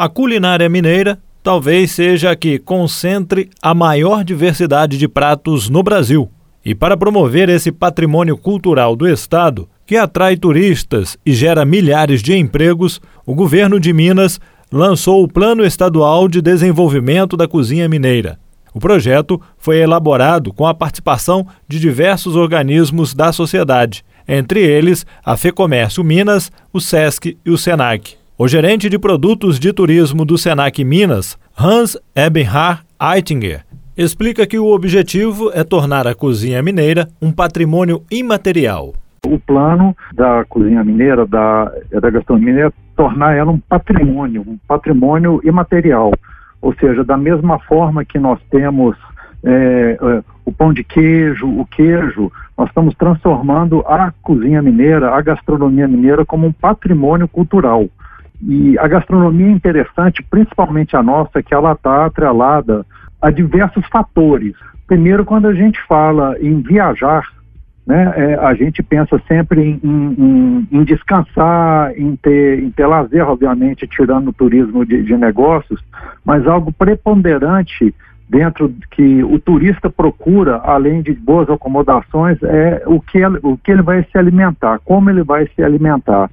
A culinária mineira talvez seja a que concentre a maior diversidade de pratos no Brasil. E para promover esse patrimônio cultural do Estado, que atrai turistas e gera milhares de empregos, o governo de Minas lançou o Plano Estadual de Desenvolvimento da Cozinha Mineira. O projeto foi elaborado com a participação de diversos organismos da sociedade, entre eles a FEComércio Minas, o SESC e o SENAC. O gerente de produtos de turismo do SENAC Minas, Hans Ebenhard Eitinger, explica que o objetivo é tornar a cozinha mineira um patrimônio imaterial. O plano da cozinha mineira, da, da gastronomia mineira, é tornar ela um patrimônio, um patrimônio imaterial. Ou seja, da mesma forma que nós temos é, é, o pão de queijo, o queijo, nós estamos transformando a cozinha mineira, a gastronomia mineira, como um patrimônio cultural. E a gastronomia é interessante, principalmente a nossa, que ela está atrelada a diversos fatores. Primeiro, quando a gente fala em viajar, né, é, a gente pensa sempre em, em, em, descansar, em ter, em ter lazer, obviamente, tirando o turismo de, de negócios, mas algo preponderante dentro que o turista procura, além de boas acomodações, é o que, ele, o que ele vai se alimentar, como ele vai se alimentar.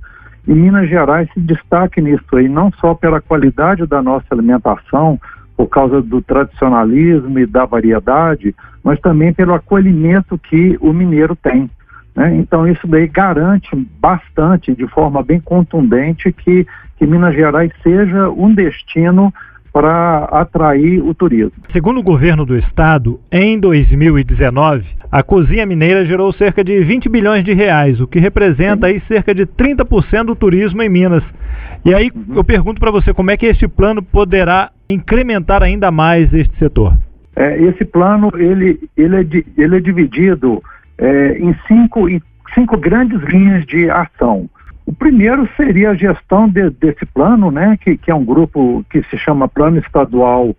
E Minas Gerais se destaca nisso aí, não só pela qualidade da nossa alimentação, por causa do tradicionalismo e da variedade, mas também pelo acolhimento que o mineiro tem. Né? Então, isso daí garante bastante, de forma bem contundente, que, que Minas Gerais seja um destino para atrair o turismo. Segundo o governo do estado, em 2019, a cozinha mineira gerou cerca de 20 bilhões de reais, o que representa aí cerca de 30% do turismo em Minas. E aí eu pergunto para você, como é que este plano poderá incrementar ainda mais este setor? É, esse plano ele, ele, é, ele é dividido é, em, cinco, em cinco grandes linhas de ação. O primeiro seria a gestão de, desse plano, né, que, que, é um grupo que se chama Plano Estadual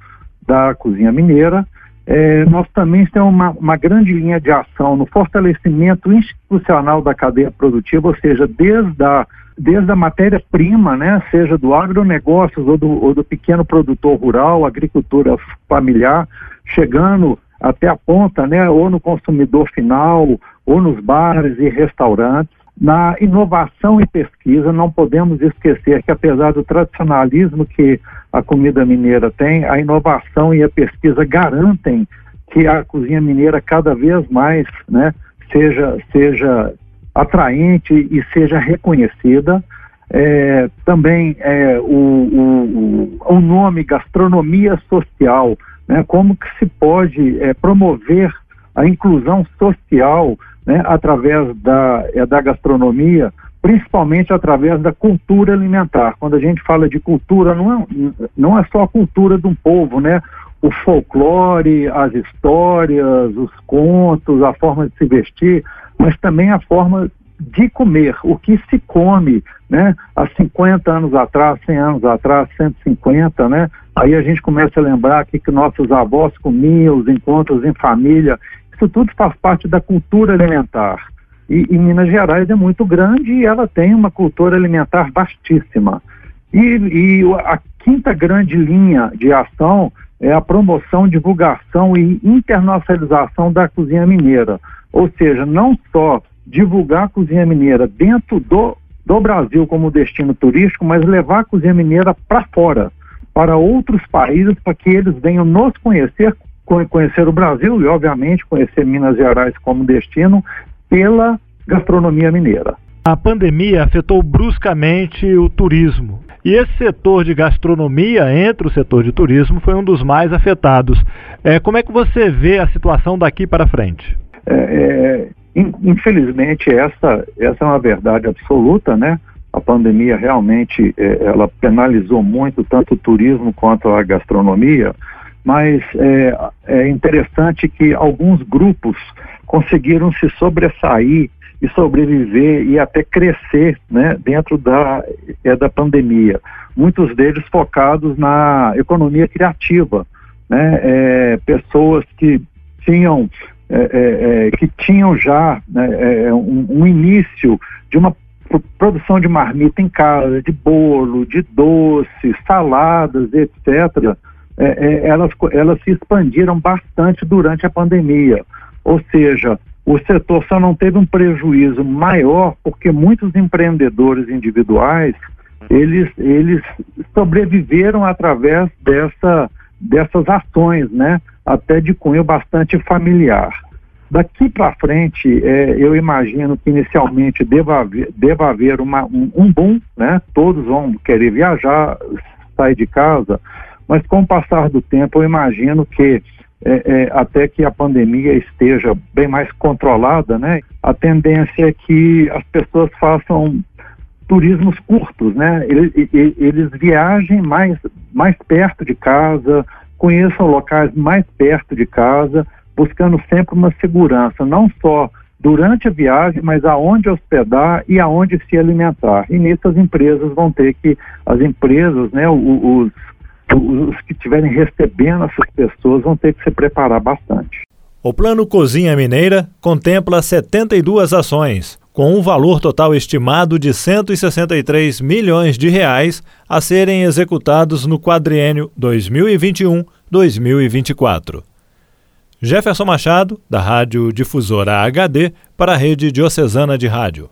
da Cozinha Mineira. É, nós também temos uma, uma, grande linha de ação no fortalecimento institucional da cadeia produtiva, ou seja, desde a, desde a matéria-prima, né, seja do agronegócios ou do, ou do pequeno produtor rural, agricultura familiar, chegando até a ponta, né, ou no consumidor final, ou nos bares e restaurantes. Na inovação e pesquisa, não podemos esquecer que, apesar do tradicionalismo que a comida mineira tem, a inovação e a pesquisa garantem que a cozinha mineira cada vez mais né, seja, seja atraente e seja reconhecida. É, também é, o, o, o, nome gastronomia social, né, como que se pode é, promover a inclusão social né, através da, é, da gastronomia, principalmente através da cultura alimentar. Quando a gente fala de cultura, não é, não é só a cultura de um povo, né? O folclore, as histórias, os contos, a forma de se vestir, mas também a forma de comer, o que se come, né? Há 50 anos atrás, 100 anos atrás, 150, né? Aí a gente começa a lembrar que, que nossos avós comiam, os encontros em família, isso tudo faz parte da cultura alimentar. E, e, Minas Gerais é muito grande e ela tem uma cultura alimentar vastíssima. E, e a quinta grande linha de ação é a promoção, divulgação e internacionalização da cozinha mineira. Ou seja, não só divulgar a cozinha mineira dentro do, do Brasil como destino turístico, mas levar a cozinha mineira para fora, para outros países, para que eles venham nos conhecer conhecer o Brasil e, obviamente, conhecer Minas Gerais como destino pela gastronomia mineira. A pandemia afetou bruscamente o turismo. E esse setor de gastronomia, entre o setor de turismo, foi um dos mais afetados. É, como é que você vê a situação daqui para frente? É, é, infelizmente, essa, essa é uma verdade absoluta, né? A pandemia realmente é, ela penalizou muito tanto o turismo quanto a gastronomia mas é, é interessante que alguns grupos conseguiram se sobressair e sobreviver e até crescer né, dentro da, é, da pandemia. Muitos deles focados na economia criativa, né, é, pessoas que tinham, é, é, é que tinham já né, é, um, um, início de uma produção de marmita em casa, de bolo, de doce, saladas, etc., é, é, elas, elas se expandiram bastante durante a pandemia. Ou seja, o setor só não teve um prejuízo maior porque muitos empreendedores individuais eles, eles sobreviveram através dessa, dessas ações, né? até de cunho bastante familiar. Daqui para frente, é, eu imagino que inicialmente deva haver, deva haver uma, um, um boom, né? Todos vão querer viajar, sair de casa, mas com o passar do tempo, eu imagino que é, é, até que a pandemia esteja bem mais controlada, né? A tendência é que as pessoas façam turismos curtos, né? Eles, eles viajem mais, mais perto de casa, conheçam locais mais perto de casa, buscando sempre uma segurança, não só durante a viagem, mas aonde hospedar e aonde se alimentar. E nisso as empresas vão ter que, as empresas, né, os, os que estiverem recebendo essas pessoas vão ter que se preparar bastante. O Plano Cozinha Mineira contempla 72 ações, com um valor total estimado de 163 milhões de reais a serem executados no quadriênio 2021-2024. Jefferson Machado, da Rádio Difusora HD, para a Rede Diocesana de Rádio.